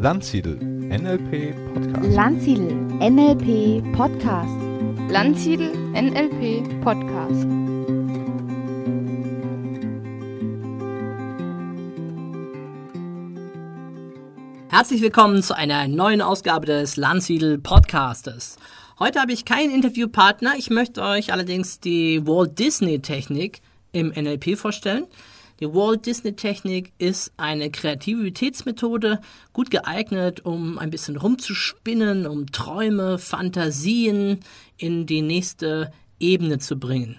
Landsiedel NLP Podcast. Landsiedel NLP Podcast. Landsiedel NLP Podcast. Herzlich willkommen zu einer neuen Ausgabe des Landsiedel Podcastes. Heute habe ich keinen Interviewpartner, ich möchte euch allerdings die Walt Disney Technik im NLP vorstellen. Die Walt Disney Technik ist eine Kreativitätsmethode, gut geeignet, um ein bisschen rumzuspinnen, um Träume, Fantasien in die nächste Ebene zu bringen.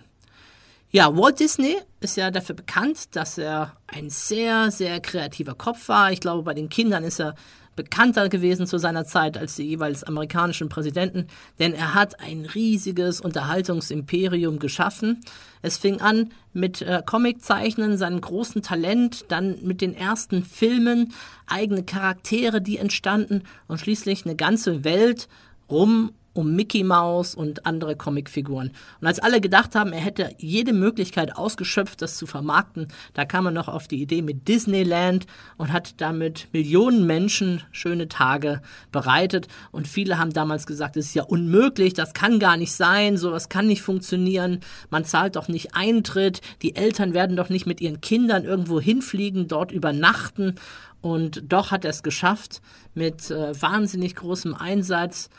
Ja, Walt Disney ist ja dafür bekannt, dass er ein sehr, sehr kreativer Kopf war. Ich glaube, bei den Kindern ist er bekannter gewesen zu seiner Zeit als die jeweils amerikanischen Präsidenten, denn er hat ein riesiges Unterhaltungsimperium geschaffen. Es fing an mit äh, Comiczeichnen, seinem großen Talent, dann mit den ersten Filmen, eigene Charaktere, die entstanden und schließlich eine ganze Welt rum um Mickey Mouse und andere Comicfiguren. Und als alle gedacht haben, er hätte jede Möglichkeit ausgeschöpft, das zu vermarkten, da kam er noch auf die Idee mit Disneyland und hat damit Millionen Menschen schöne Tage bereitet. Und viele haben damals gesagt, es ist ja unmöglich, das kann gar nicht sein, sowas kann nicht funktionieren, man zahlt doch nicht Eintritt, die Eltern werden doch nicht mit ihren Kindern irgendwo hinfliegen, dort übernachten. Und doch hat er es geschafft mit äh, wahnsinnig großem Einsatz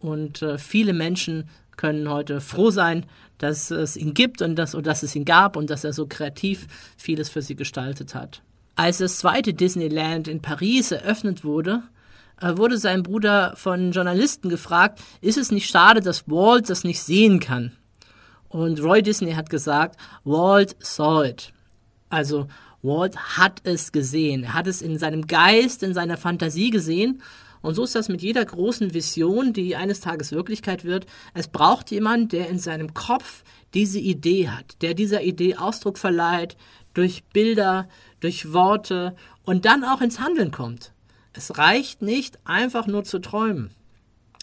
und äh, viele Menschen können heute froh sein, dass es ihn gibt und dass, und dass es ihn gab und dass er so kreativ vieles für sie gestaltet hat. Als das zweite Disneyland in Paris eröffnet wurde, äh, wurde sein Bruder von Journalisten gefragt, ist es nicht schade, dass Walt das nicht sehen kann? Und Roy Disney hat gesagt, Walt saw it. Also Walt hat es gesehen. Er hat es in seinem Geist, in seiner Fantasie gesehen und so ist das mit jeder großen Vision, die eines Tages Wirklichkeit wird. Es braucht jemand, der in seinem Kopf diese Idee hat, der dieser Idee Ausdruck verleiht, durch Bilder, durch Worte und dann auch ins Handeln kommt. Es reicht nicht, einfach nur zu träumen.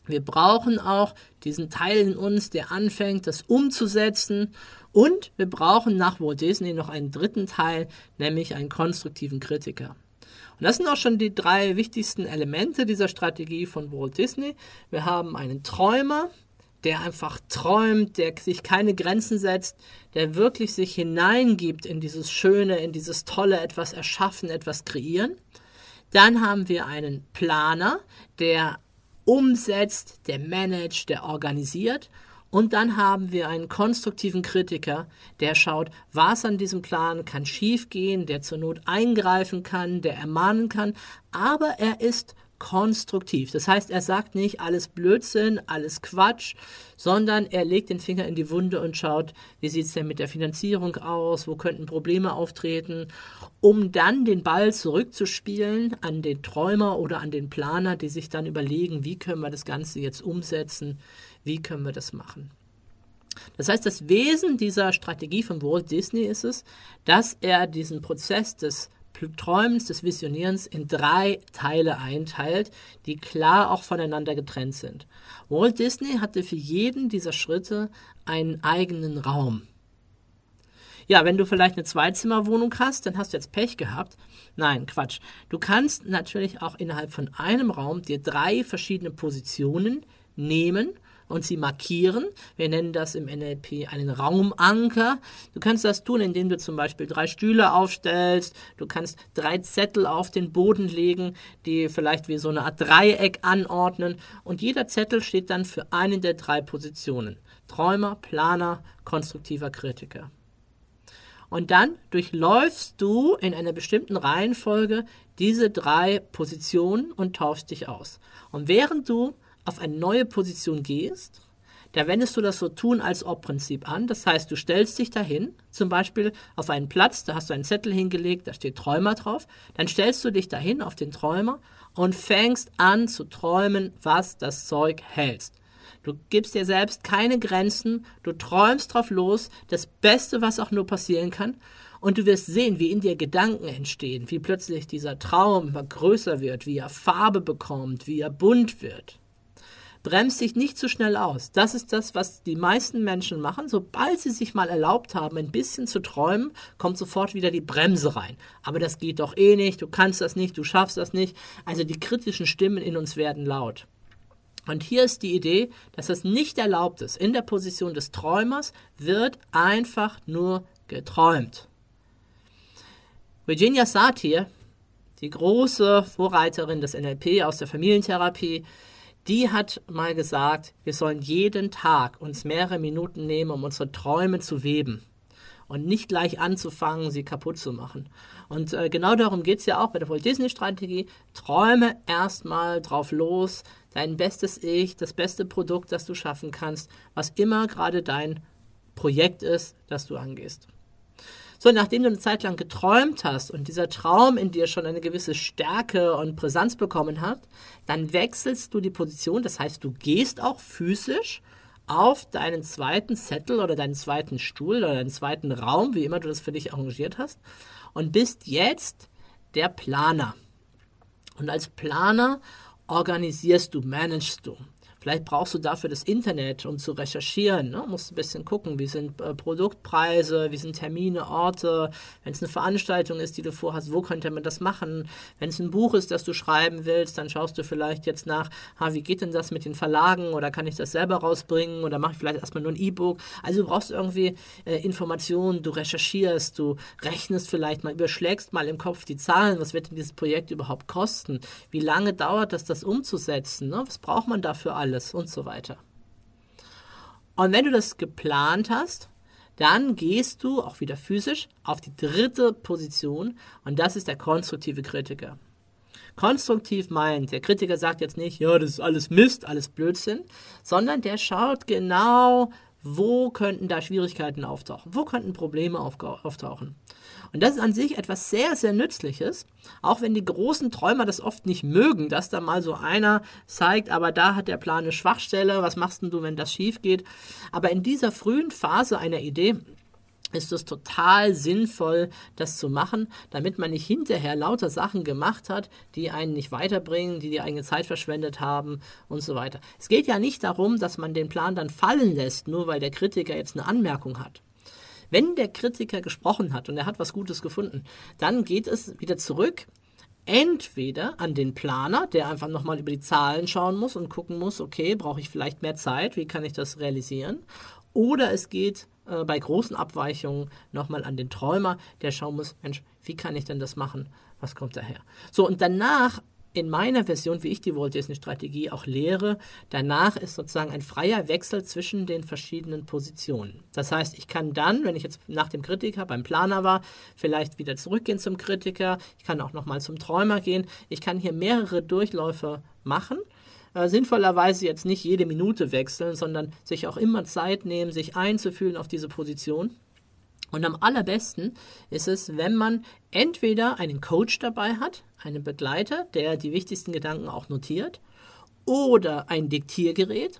Wir brauchen auch diesen Teil in uns, der anfängt, das umzusetzen. Und wir brauchen nach Walt Disney noch einen dritten Teil, nämlich einen konstruktiven Kritiker. Und das sind auch schon die drei wichtigsten Elemente dieser Strategie von Walt Disney. Wir haben einen Träumer, der einfach träumt, der sich keine Grenzen setzt, der wirklich sich hineingibt in dieses Schöne, in dieses Tolle, etwas erschaffen, etwas kreieren. Dann haben wir einen Planer, der umsetzt, der managt, der organisiert. Und dann haben wir einen konstruktiven Kritiker, der schaut, was an diesem Plan kann schiefgehen, der zur Not eingreifen kann, der ermahnen kann, aber er ist konstruktiv. Das heißt, er sagt nicht alles Blödsinn, alles Quatsch, sondern er legt den Finger in die Wunde und schaut, wie sieht es denn mit der Finanzierung aus, wo könnten Probleme auftreten, um dann den Ball zurückzuspielen an den Träumer oder an den Planer, die sich dann überlegen, wie können wir das Ganze jetzt umsetzen, wie können wir das machen. Das heißt, das Wesen dieser Strategie von Walt Disney ist es, dass er diesen Prozess des Träumens, des Visionierens in drei Teile einteilt, die klar auch voneinander getrennt sind. Walt Disney hatte für jeden dieser Schritte einen eigenen Raum. Ja, wenn du vielleicht eine Zweizimmerwohnung hast, dann hast du jetzt Pech gehabt. Nein, Quatsch. Du kannst natürlich auch innerhalb von einem Raum dir drei verschiedene Positionen nehmen und sie markieren. Wir nennen das im NLP einen Raumanker. Du kannst das tun, indem du zum Beispiel drei Stühle aufstellst. Du kannst drei Zettel auf den Boden legen, die vielleicht wie so eine Art Dreieck anordnen. Und jeder Zettel steht dann für eine der drei Positionen. Träumer, Planer, konstruktiver Kritiker. Und dann durchläufst du in einer bestimmten Reihenfolge diese drei Positionen und tauschst dich aus. Und während du auf eine neue Position gehst, da wendest du das so tun als ob Prinzip an. Das heißt, du stellst dich dahin, zum Beispiel auf einen Platz, da hast du einen Zettel hingelegt, da steht Träumer drauf. Dann stellst du dich dahin auf den Träumer und fängst an zu träumen, was das Zeug hältst. Du gibst dir selbst keine Grenzen, du träumst drauf los, das Beste, was auch nur passieren kann. Und du wirst sehen, wie in dir Gedanken entstehen, wie plötzlich dieser Traum größer wird, wie er Farbe bekommt, wie er bunt wird. Bremst dich nicht zu schnell aus. Das ist das, was die meisten Menschen machen. Sobald sie sich mal erlaubt haben, ein bisschen zu träumen, kommt sofort wieder die Bremse rein. Aber das geht doch eh nicht, du kannst das nicht, du schaffst das nicht. Also die kritischen Stimmen in uns werden laut. Und hier ist die Idee, dass das nicht erlaubt ist. In der Position des Träumers wird einfach nur geträumt. Virginia Satir, die große Vorreiterin des NLP aus der Familientherapie, die hat mal gesagt, wir sollen jeden Tag uns mehrere Minuten nehmen, um unsere Träume zu weben und nicht gleich anzufangen, sie kaputt zu machen. Und äh, genau darum geht es ja auch bei der Walt Disney Strategie. Träume erstmal drauf los, dein bestes Ich, das beste Produkt, das du schaffen kannst, was immer gerade dein Projekt ist, das du angehst. So, nachdem du eine Zeit lang geträumt hast und dieser Traum in dir schon eine gewisse Stärke und Präsenz bekommen hat, dann wechselst du die Position, das heißt, du gehst auch physisch auf deinen zweiten Zettel oder deinen zweiten Stuhl oder deinen zweiten Raum, wie immer du das für dich arrangiert hast, und bist jetzt der Planer. Und als Planer organisierst du, managst du. Vielleicht brauchst du dafür das Internet, um zu recherchieren. Ne? Musst ein bisschen gucken, wie sind äh, Produktpreise, wie sind Termine, Orte. Wenn es eine Veranstaltung ist, die du vorhast, wo könnte man das machen? Wenn es ein Buch ist, das du schreiben willst, dann schaust du vielleicht jetzt nach, ha, wie geht denn das mit den Verlagen oder kann ich das selber rausbringen oder mache ich vielleicht erstmal nur ein E-Book? Also du brauchst irgendwie äh, Informationen, du recherchierst, du rechnest vielleicht mal, überschlägst mal im Kopf die Zahlen, was wird denn dieses Projekt überhaupt kosten? Wie lange dauert das, das umzusetzen? Ne? Was braucht man dafür alles? Alles und so weiter. Und wenn du das geplant hast, dann gehst du auch wieder physisch auf die dritte Position und das ist der konstruktive Kritiker. Konstruktiv meint, der Kritiker sagt jetzt nicht, ja, das ist alles Mist, alles Blödsinn, sondern der schaut genau, wo könnten da Schwierigkeiten auftauchen, wo könnten Probleme auftauchen. Und das ist an sich etwas sehr, sehr Nützliches, auch wenn die großen Träumer das oft nicht mögen, dass da mal so einer zeigt, aber da hat der Plan eine Schwachstelle, was machst denn du, wenn das schief geht? Aber in dieser frühen Phase einer Idee ist es total sinnvoll, das zu machen, damit man nicht hinterher lauter Sachen gemacht hat, die einen nicht weiterbringen, die die eigene Zeit verschwendet haben und so weiter. Es geht ja nicht darum, dass man den Plan dann fallen lässt, nur weil der Kritiker jetzt eine Anmerkung hat. Wenn der Kritiker gesprochen hat und er hat was Gutes gefunden, dann geht es wieder zurück entweder an den Planer, der einfach nochmal über die Zahlen schauen muss und gucken muss, okay, brauche ich vielleicht mehr Zeit, wie kann ich das realisieren? Oder es geht äh, bei großen Abweichungen nochmal an den Träumer, der schauen muss, Mensch, wie kann ich denn das machen? Was kommt daher? So, und danach in meiner Version, wie ich die Walt Disney Strategie auch lehre, danach ist sozusagen ein freier Wechsel zwischen den verschiedenen Positionen. Das heißt, ich kann dann, wenn ich jetzt nach dem Kritiker beim Planer war, vielleicht wieder zurückgehen zum Kritiker. Ich kann auch nochmal zum Träumer gehen. Ich kann hier mehrere Durchläufe machen. Äh, sinnvollerweise jetzt nicht jede Minute wechseln, sondern sich auch immer Zeit nehmen, sich einzufühlen auf diese Position. Und am allerbesten ist es, wenn man entweder einen Coach dabei hat, einen Begleiter, der die wichtigsten Gedanken auch notiert, oder ein Diktiergerät,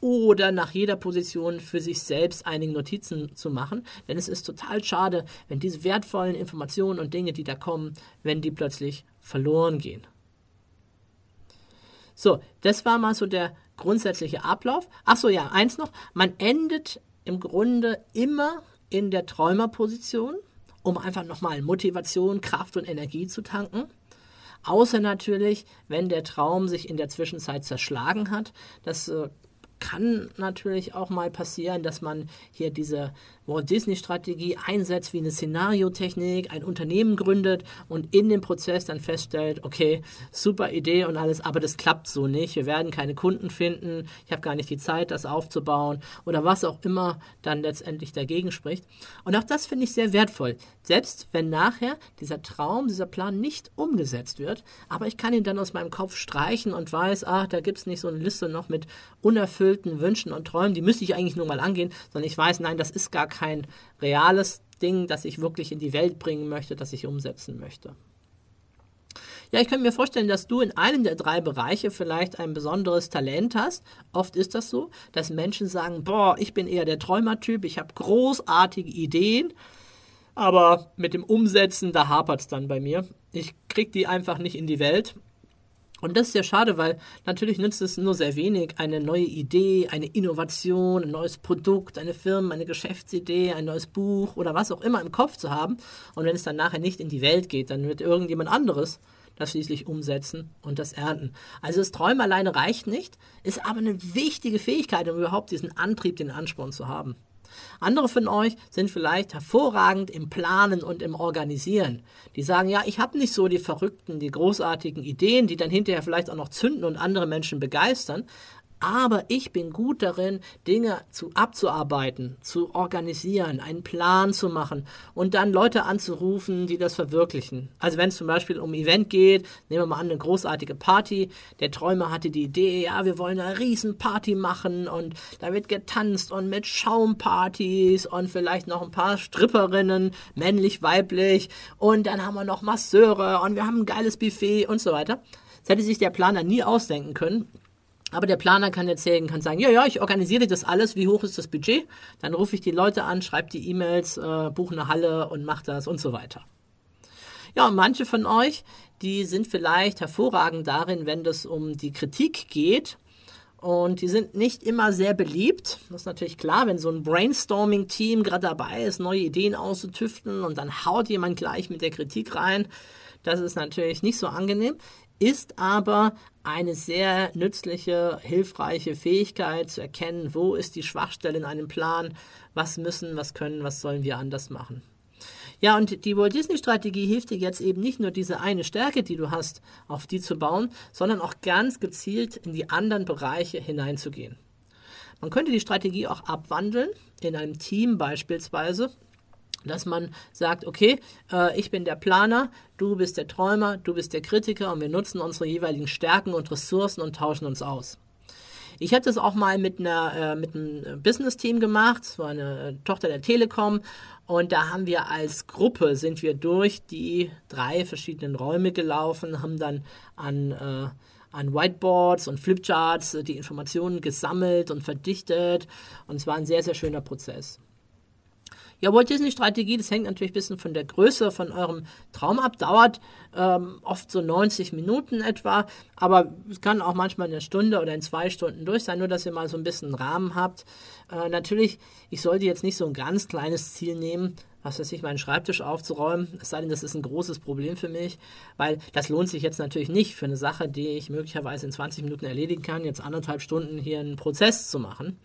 oder nach jeder Position für sich selbst einige Notizen zu machen. Denn es ist total schade, wenn diese wertvollen Informationen und Dinge, die da kommen, wenn die plötzlich verloren gehen. So, das war mal so der grundsätzliche Ablauf. Ach so, ja, eins noch. Man endet im Grunde immer in der Träumerposition, um einfach nochmal Motivation, Kraft und Energie zu tanken. Außer natürlich, wenn der Traum sich in der Zwischenzeit zerschlagen hat. Das äh, kann natürlich auch mal passieren, dass man hier diese Walt Disney-Strategie einsetzt wie eine Szenariotechnik, ein Unternehmen gründet und in dem Prozess dann feststellt, okay, super Idee und alles, aber das klappt so nicht. Wir werden keine Kunden finden, ich habe gar nicht die Zeit, das aufzubauen oder was auch immer dann letztendlich dagegen spricht. Und auch das finde ich sehr wertvoll, selbst wenn nachher dieser Traum, dieser Plan nicht umgesetzt wird, aber ich kann ihn dann aus meinem Kopf streichen und weiß, ach, da gibt es nicht so eine Liste noch mit unerfüllten Wünschen und Träumen, die müsste ich eigentlich nur mal angehen, sondern ich weiß, nein, das ist gar kein reales Ding, das ich wirklich in die Welt bringen möchte, das ich umsetzen möchte. Ja, ich könnte mir vorstellen, dass du in einem der drei Bereiche vielleicht ein besonderes Talent hast. Oft ist das so, dass Menschen sagen, boah, ich bin eher der Träumertyp, ich habe großartige Ideen, aber mit dem Umsetzen, da hapert es dann bei mir. Ich kriege die einfach nicht in die Welt. Und das ist ja schade, weil natürlich nützt es nur sehr wenig, eine neue Idee, eine Innovation, ein neues Produkt, eine Firma, eine Geschäftsidee, ein neues Buch oder was auch immer im Kopf zu haben. Und wenn es dann nachher nicht in die Welt geht, dann wird irgendjemand anderes das schließlich umsetzen und das ernten. Also das Träumen alleine reicht nicht, ist aber eine wichtige Fähigkeit, um überhaupt diesen Antrieb, den Ansporn zu haben. Andere von euch sind vielleicht hervorragend im Planen und im Organisieren. Die sagen, ja, ich habe nicht so die verrückten, die großartigen Ideen, die dann hinterher vielleicht auch noch zünden und andere Menschen begeistern, aber ich bin gut darin, Dinge zu abzuarbeiten, zu organisieren, einen Plan zu machen und dann Leute anzurufen, die das verwirklichen. Also wenn es zum Beispiel um Event geht, nehmen wir mal an, eine großartige Party. Der Träumer hatte die Idee, ja, wir wollen eine Riesenparty machen und da wird getanzt und mit Schaumpartys und vielleicht noch ein paar Stripperinnen, männlich, weiblich und dann haben wir noch Masseure und wir haben ein geiles Buffet und so weiter. Das hätte sich der Planer nie ausdenken können. Aber der Planer kann erzählen, kann sagen, ja, ja, ich organisiere das alles, wie hoch ist das Budget? Dann rufe ich die Leute an, schreibe die E-Mails, äh, buche eine Halle und mache das und so weiter. Ja, und manche von euch, die sind vielleicht hervorragend darin, wenn es um die Kritik geht. Und die sind nicht immer sehr beliebt. Das ist natürlich klar, wenn so ein Brainstorming-Team gerade dabei ist, neue Ideen auszutüfteln und dann haut jemand gleich mit der Kritik rein. Das ist natürlich nicht so angenehm ist aber eine sehr nützliche, hilfreiche Fähigkeit zu erkennen, wo ist die Schwachstelle in einem Plan, was müssen, was können, was sollen wir anders machen. Ja, und die Walt Disney Strategie hilft dir jetzt eben nicht nur diese eine Stärke, die du hast, auf die zu bauen, sondern auch ganz gezielt in die anderen Bereiche hineinzugehen. Man könnte die Strategie auch abwandeln, in einem Team beispielsweise, dass man sagt, okay, äh, ich bin der Planer, du bist der Träumer, du bist der Kritiker und wir nutzen unsere jeweiligen Stärken und Ressourcen und tauschen uns aus. Ich habe das auch mal mit, einer, äh, mit einem Business-Team gemacht, es war eine äh, Tochter der Telekom und da haben wir als Gruppe, sind wir durch die drei verschiedenen Räume gelaufen, haben dann an, an Whiteboards und Flipcharts die Informationen gesammelt und verdichtet und es war ein sehr, sehr schöner Prozess. Ja, Walt Disney Strategie, das hängt natürlich ein bisschen von der Größe von eurem Traum ab, dauert ähm, oft so 90 Minuten etwa, aber es kann auch manchmal eine Stunde oder in zwei Stunden durch sein, nur dass ihr mal so ein bisschen einen Rahmen habt. Äh, natürlich, ich sollte jetzt nicht so ein ganz kleines Ziel nehmen, was weiß ich, meinen Schreibtisch aufzuräumen, es sei denn, das ist ein großes Problem für mich, weil das lohnt sich jetzt natürlich nicht für eine Sache, die ich möglicherweise in 20 Minuten erledigen kann, jetzt anderthalb Stunden hier einen Prozess zu machen.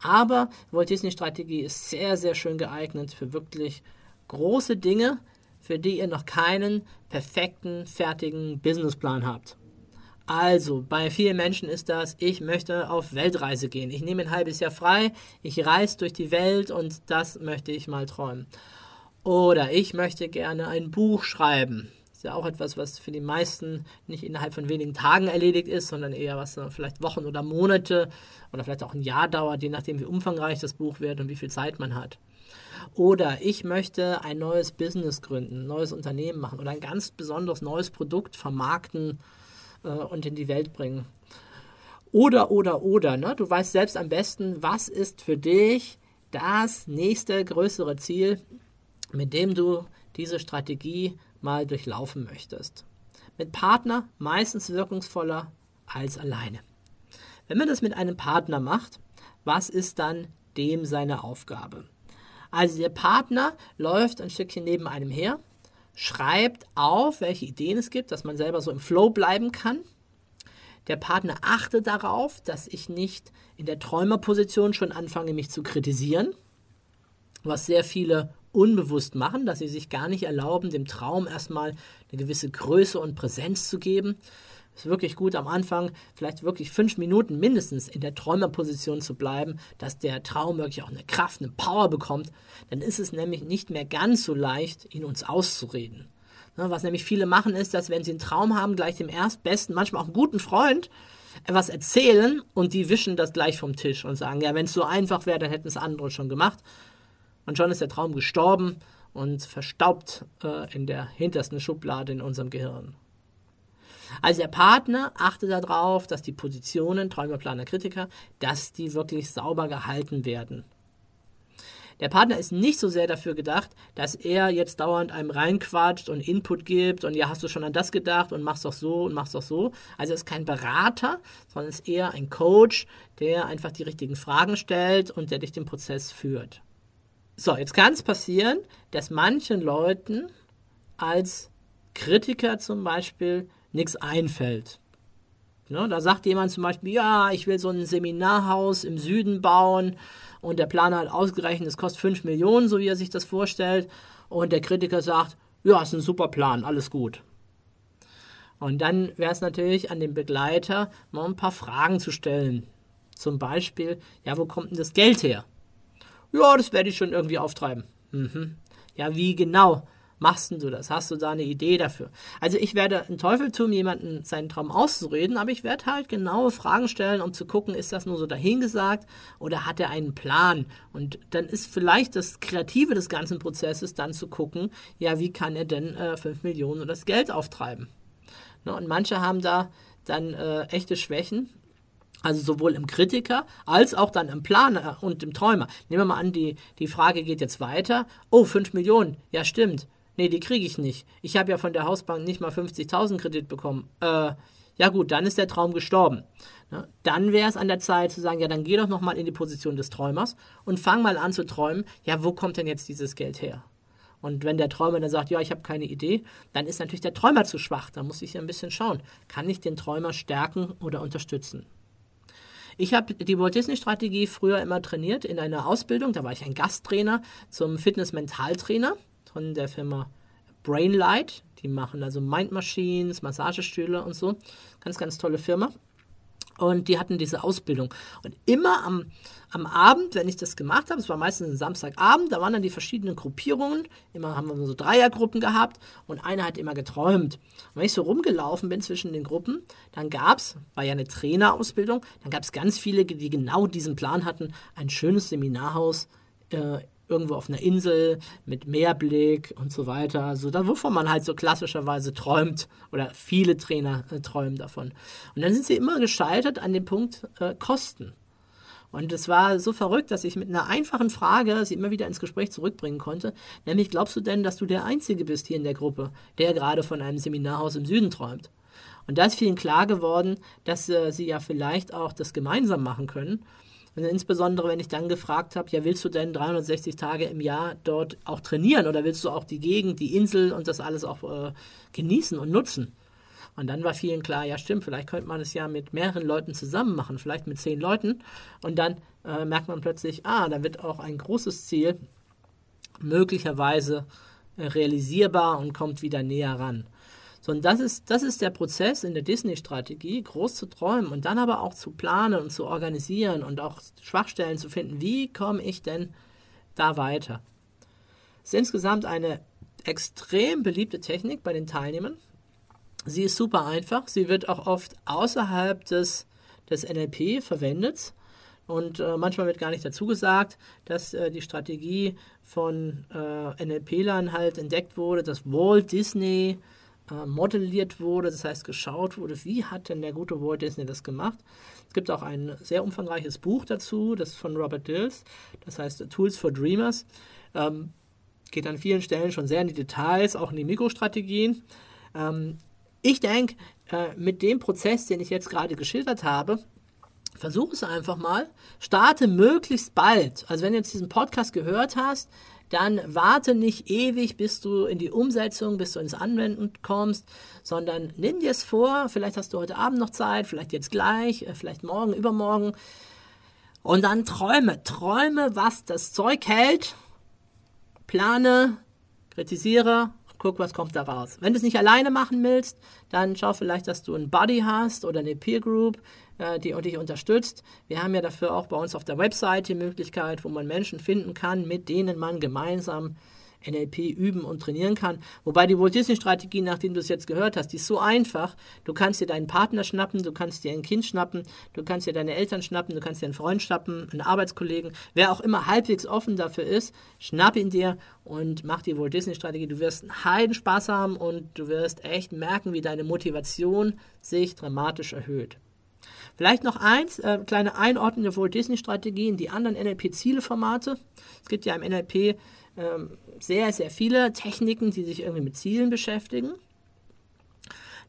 Aber Walt Disney Strategie ist sehr, sehr schön geeignet für wirklich große Dinge, für die ihr noch keinen perfekten, fertigen Businessplan habt. Also, bei vielen Menschen ist das, ich möchte auf Weltreise gehen. Ich nehme ein halbes Jahr frei, ich reise durch die Welt und das möchte ich mal träumen. Oder ich möchte gerne ein Buch schreiben ist ja auch etwas, was für die meisten nicht innerhalb von wenigen Tagen erledigt ist, sondern eher was vielleicht Wochen oder Monate oder vielleicht auch ein Jahr dauert, je nachdem, wie umfangreich das Buch wird und wie viel Zeit man hat. Oder ich möchte ein neues Business gründen, ein neues Unternehmen machen oder ein ganz besonderes neues Produkt vermarkten äh, und in die Welt bringen. Oder, oder, oder, ne? Du weißt selbst am besten, was ist für dich das nächste größere Ziel, mit dem du diese Strategie mal durchlaufen möchtest. Mit Partner meistens wirkungsvoller als alleine. Wenn man das mit einem Partner macht, was ist dann dem seine Aufgabe? Also der Partner läuft ein Stückchen neben einem her, schreibt auf, welche Ideen es gibt, dass man selber so im Flow bleiben kann. Der Partner achtet darauf, dass ich nicht in der Träumerposition schon anfange, mich zu kritisieren, was sehr viele unbewusst machen, dass sie sich gar nicht erlauben, dem Traum erstmal eine gewisse Größe und Präsenz zu geben. Ist wirklich gut am Anfang, vielleicht wirklich fünf Minuten mindestens in der Träumerposition zu bleiben, dass der Traum wirklich auch eine Kraft, eine Power bekommt. Dann ist es nämlich nicht mehr ganz so leicht, ihn uns auszureden. Ne, was nämlich viele machen, ist, dass wenn sie einen Traum haben, gleich dem erstbesten, manchmal auch einen guten Freund, etwas erzählen und die wischen das gleich vom Tisch und sagen, ja, wenn es so einfach wäre, dann hätten es andere schon gemacht. Und schon ist der Traum gestorben und verstaubt äh, in der hintersten Schublade in unserem Gehirn. Also der Partner achtet darauf, dass die Positionen, Träumer, Planer, Kritiker, dass die wirklich sauber gehalten werden. Der Partner ist nicht so sehr dafür gedacht, dass er jetzt dauernd einem reinquatscht und Input gibt und ja, hast du schon an das gedacht und machst doch so und machst doch so. Also ist kein Berater, sondern ist eher ein Coach, der einfach die richtigen Fragen stellt und der dich den Prozess führt. So, jetzt kann es passieren, dass manchen Leuten als Kritiker zum Beispiel nichts einfällt. Ne, da sagt jemand zum Beispiel, ja, ich will so ein Seminarhaus im Süden bauen und der Planer hat ausgerechnet, es kostet 5 Millionen, so wie er sich das vorstellt. Und der Kritiker sagt, ja, ist ein super Plan, alles gut. Und dann wäre es natürlich an dem Begleiter, mal ein paar Fragen zu stellen. Zum Beispiel, ja, wo kommt denn das Geld her? Ja, das werde ich schon irgendwie auftreiben. Mhm. Ja, wie genau? Machst du das? Hast du da eine Idee dafür? Also ich werde einen Teufel tun, jemanden seinen Traum auszureden, aber ich werde halt genaue Fragen stellen, um zu gucken, ist das nur so dahingesagt oder hat er einen Plan? Und dann ist vielleicht das Kreative des ganzen Prozesses dann zu gucken, ja, wie kann er denn äh, 5 Millionen oder das Geld auftreiben? Ne, und manche haben da dann äh, echte Schwächen also sowohl im Kritiker als auch dann im Planer und im Träumer. Nehmen wir mal an, die, die Frage geht jetzt weiter. Oh, 5 Millionen. Ja, stimmt. Nee, die kriege ich nicht. Ich habe ja von der Hausbank nicht mal 50.000 Kredit bekommen. Äh, ja gut, dann ist der Traum gestorben. Ne? Dann wäre es an der Zeit zu sagen, ja, dann geh doch nochmal in die Position des Träumers und fang mal an zu träumen, ja, wo kommt denn jetzt dieses Geld her? Und wenn der Träumer dann sagt, ja, ich habe keine Idee, dann ist natürlich der Träumer zu schwach. Da muss ich ein bisschen schauen. Kann ich den Träumer stärken oder unterstützen? Ich habe die Walt Disney Strategie früher immer trainiert in einer Ausbildung. Da war ich ein Gasttrainer zum Fitness-Mentaltrainer von der Firma Brainlight. Die machen also Mind Machines, Massagestühle und so. Ganz, ganz tolle Firma. Und die hatten diese Ausbildung. Und immer am, am Abend, wenn ich das gemacht habe, es war meistens ein Samstagabend, da waren dann die verschiedenen Gruppierungen. Immer haben wir so Dreiergruppen gehabt und einer hat immer geträumt. Und wenn ich so rumgelaufen bin zwischen den Gruppen, dann gab es, war ja eine Trainerausbildung, dann gab es ganz viele, die genau diesen Plan hatten, ein schönes Seminarhaus äh, irgendwo auf einer Insel mit Meerblick und so weiter. So da, wovon man halt so klassischerweise träumt oder viele Trainer äh, träumen davon. Und dann sind sie immer gescheitert an dem Punkt äh, Kosten. Und es war so verrückt, dass ich mit einer einfachen Frage sie immer wieder ins Gespräch zurückbringen konnte. Nämlich, glaubst du denn, dass du der Einzige bist hier in der Gruppe, der gerade von einem Seminarhaus im Süden träumt? Und da ist vielen klar geworden, dass äh, sie ja vielleicht auch das gemeinsam machen können und insbesondere, wenn ich dann gefragt habe, ja, willst du denn 360 Tage im Jahr dort auch trainieren oder willst du auch die Gegend, die Insel und das alles auch äh, genießen und nutzen? Und dann war vielen klar, ja stimmt, vielleicht könnte man es ja mit mehreren Leuten zusammen machen, vielleicht mit zehn Leuten. Und dann äh, merkt man plötzlich, ah, da wird auch ein großes Ziel möglicherweise äh, realisierbar und kommt wieder näher ran. Sondern das ist, das ist der Prozess in der Disney-Strategie, groß zu träumen und dann aber auch zu planen und zu organisieren und auch Schwachstellen zu finden. Wie komme ich denn da weiter? Es ist insgesamt eine extrem beliebte Technik bei den Teilnehmern. Sie ist super einfach. Sie wird auch oft außerhalb des, des NLP verwendet. Und äh, manchmal wird gar nicht dazu gesagt, dass äh, die Strategie von äh, NLP-Lern halt entdeckt wurde, dass Walt Disney äh, modelliert wurde, das heißt geschaut wurde, wie hat denn der gute Walt Disney das gemacht. Es gibt auch ein sehr umfangreiches Buch dazu, das von Robert Dills, das heißt Tools for Dreamers. Ähm, geht an vielen Stellen schon sehr in die Details, auch in die Mikrostrategien. Ähm, ich denke, äh, mit dem Prozess, den ich jetzt gerade geschildert habe, versuche es einfach mal. Starte möglichst bald. Also wenn du jetzt diesen Podcast gehört hast, dann warte nicht ewig, bis du in die Umsetzung, bis du ins Anwenden kommst, sondern nimm dir es vor, vielleicht hast du heute Abend noch Zeit, vielleicht jetzt gleich, äh, vielleicht morgen, übermorgen. Und dann träume, träume, was das Zeug hält, plane, kritisiere, guck, was kommt da raus. Wenn du es nicht alleine machen willst, dann schau vielleicht, dass du einen Buddy hast oder eine Peer Group, äh, die dich unterstützt. Wir haben ja dafür auch bei uns auf der Website die Möglichkeit, wo man Menschen finden kann, mit denen man gemeinsam NLP üben und trainieren kann. Wobei die Walt Disney Strategie, nachdem du es jetzt gehört hast, die ist so einfach. Du kannst dir deinen Partner schnappen, du kannst dir ein Kind schnappen, du kannst dir deine Eltern schnappen, du kannst dir einen Freund schnappen, einen Arbeitskollegen, wer auch immer halbwegs offen dafür ist, schnapp ihn dir und mach die Walt Disney Strategie. Du wirst einen heiden Spaß haben und du wirst echt merken, wie deine Motivation sich dramatisch erhöht. Vielleicht noch eins, äh, kleine Einordnung der Walt Disney Strategie in die anderen NLP-Zieleformate. Es gibt ja im NLP ähm, sehr, sehr viele Techniken, die sich irgendwie mit Zielen beschäftigen.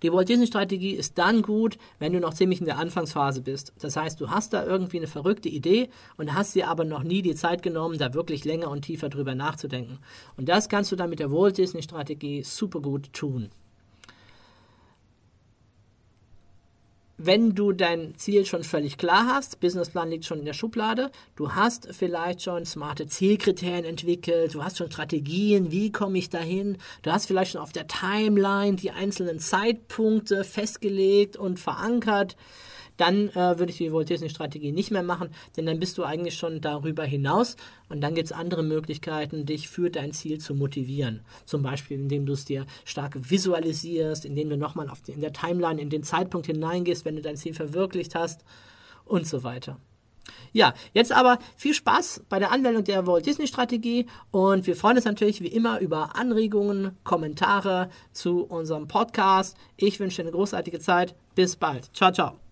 Die Walt Disney Strategie ist dann gut, wenn du noch ziemlich in der Anfangsphase bist. Das heißt, du hast da irgendwie eine verrückte Idee und hast dir aber noch nie die Zeit genommen, da wirklich länger und tiefer drüber nachzudenken. Und das kannst du dann mit der Walt Disney Strategie super gut tun. Wenn du dein Ziel schon völlig klar hast, Businessplan liegt schon in der Schublade, du hast vielleicht schon smarte Zielkriterien entwickelt, du hast schon Strategien, wie komme ich dahin, du hast vielleicht schon auf der Timeline die einzelnen Zeitpunkte festgelegt und verankert, dann äh, würde ich die Walt Disney Strategie nicht mehr machen, denn dann bist du eigentlich schon darüber hinaus und dann gibt es andere Möglichkeiten, dich für dein Ziel zu motivieren. Zum Beispiel, indem du es dir stark visualisierst, indem du nochmal in der Timeline in den Zeitpunkt hineingehst, wenn du dein Ziel verwirklicht hast und so weiter. Ja, jetzt aber viel Spaß bei der Anwendung der Walt Disney Strategie und wir freuen uns natürlich wie immer über Anregungen, Kommentare zu unserem Podcast. Ich wünsche dir eine großartige Zeit. Bis bald. Ciao, ciao.